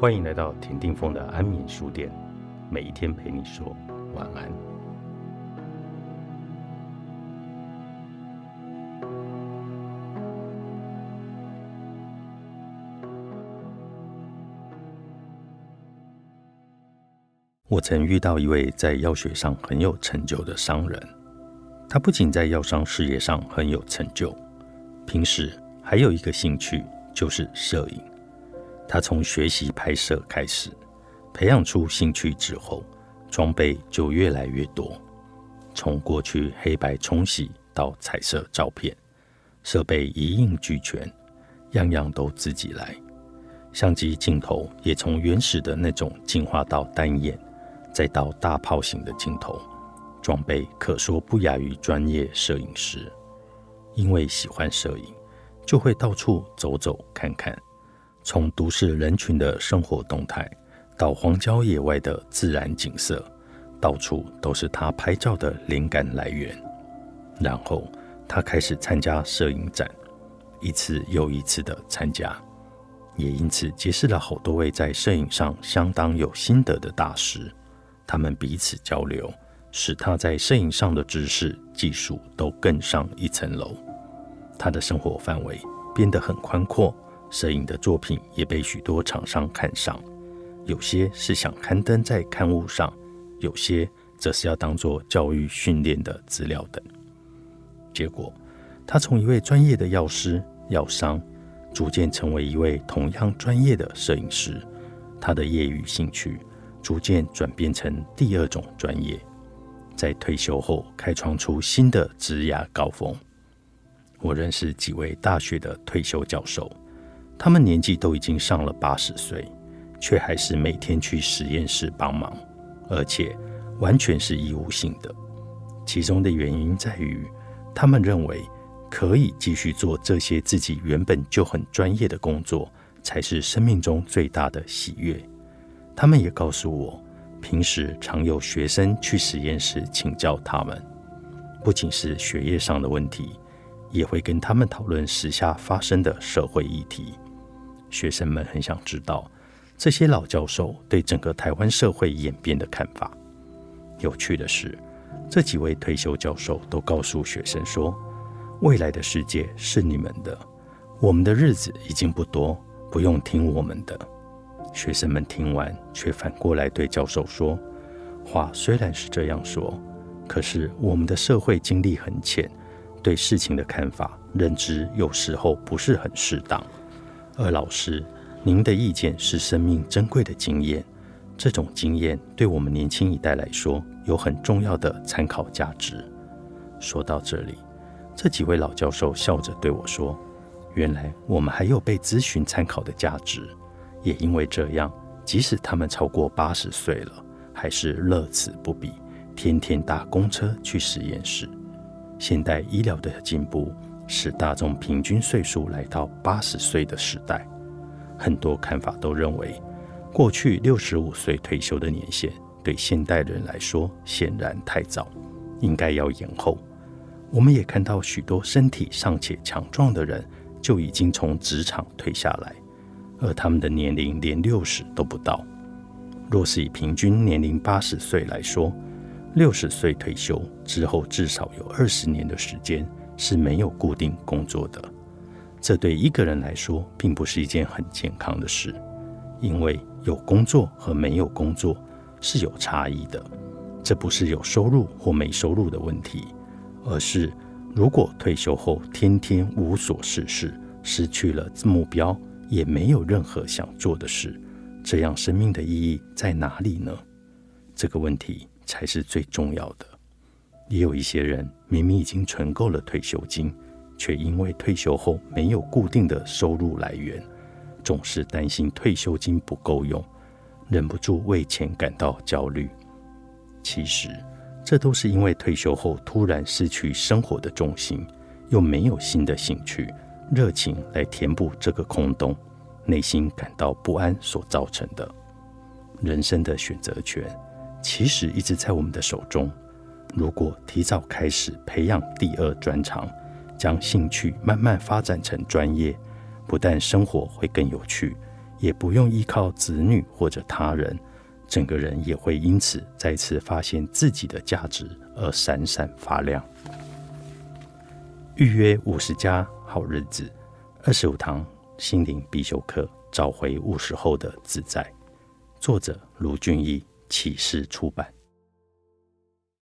欢迎来到田定峰的安眠书店，每一天陪你说晚安。我曾遇到一位在药学上很有成就的商人，他不仅在药商事业上很有成就，平时还有一个兴趣就是摄影。他从学习拍摄开始，培养出兴趣之后，装备就越来越多。从过去黑白冲洗到彩色照片，设备一应俱全，样样都自己来。相机镜头也从原始的那种进化到单眼，再到大炮型的镜头，装备可说不亚于专业摄影师。因为喜欢摄影，就会到处走走看看。从都市人群的生活动态，到荒郊野外的自然景色，到处都是他拍照的灵感来源。然后他开始参加摄影展，一次又一次的参加，也因此结识了好多位在摄影上相当有心得的大师。他们彼此交流，使他在摄影上的知识技术都更上一层楼。他的生活范围变得很宽阔。摄影的作品也被许多厂商看上，有些是想刊登在刊物上，有些则是要当做教育训练的资料等。结果，他从一位专业的药师、药商，逐渐成为一位同样专业的摄影师。他的业余兴趣逐渐转变成第二种专业，在退休后开创出新的职涯高峰。我认识几位大学的退休教授。他们年纪都已经上了八十岁，却还是每天去实验室帮忙，而且完全是义务性的。其中的原因在于，他们认为可以继续做这些自己原本就很专业的工作，才是生命中最大的喜悦。他们也告诉我，平时常有学生去实验室请教他们，不仅是学业上的问题，也会跟他们讨论时下发生的社会议题。学生们很想知道这些老教授对整个台湾社会演变的看法。有趣的是，这几位退休教授都告诉学生说：“未来的世界是你们的，我们的日子已经不多，不用听我们的。”学生们听完，却反过来对教授说：“话虽然是这样说，可是我们的社会经历很浅，对事情的看法、认知有时候不是很适当。”二老师，您的意见是生命珍贵的经验，这种经验对我们年轻一代来说有很重要的参考价值。说到这里，这几位老教授笑着对我说：“原来我们还有被咨询参考的价值。”也因为这样，即使他们超过八十岁了，还是乐此不疲，天天搭公车去实验室。现代医疗的进步。使大众平均岁数来到八十岁的时代，很多看法都认为，过去六十五岁退休的年限对现代人来说显然太早，应该要延后。我们也看到许多身体尚且强壮的人就已经从职场退下来，而他们的年龄连六十都不到。若是以平均年龄八十岁来说，六十岁退休之后，至少有二十年的时间。是没有固定工作的，这对一个人来说并不是一件很健康的事，因为有工作和没有工作是有差异的。这不是有收入或没收入的问题，而是如果退休后天天无所事事，失去了目标，也没有任何想做的事，这样生命的意义在哪里呢？这个问题才是最重要的。也有一些人明明已经存够了退休金，却因为退休后没有固定的收入来源，总是担心退休金不够用，忍不住为钱感到焦虑。其实，这都是因为退休后突然失去生活的重心，又没有新的兴趣、热情来填补这个空洞，内心感到不安所造成的。人生的选择权其实一直在我们的手中。如果提早开始培养第二专长，将兴趣慢慢发展成专业，不但生活会更有趣，也不用依靠子女或者他人，整个人也会因此再次发现自己的价值而闪闪发亮。预约五十家好日子，二十五堂心灵必修课，找回五十后的自在。作者：卢俊义，启示出版。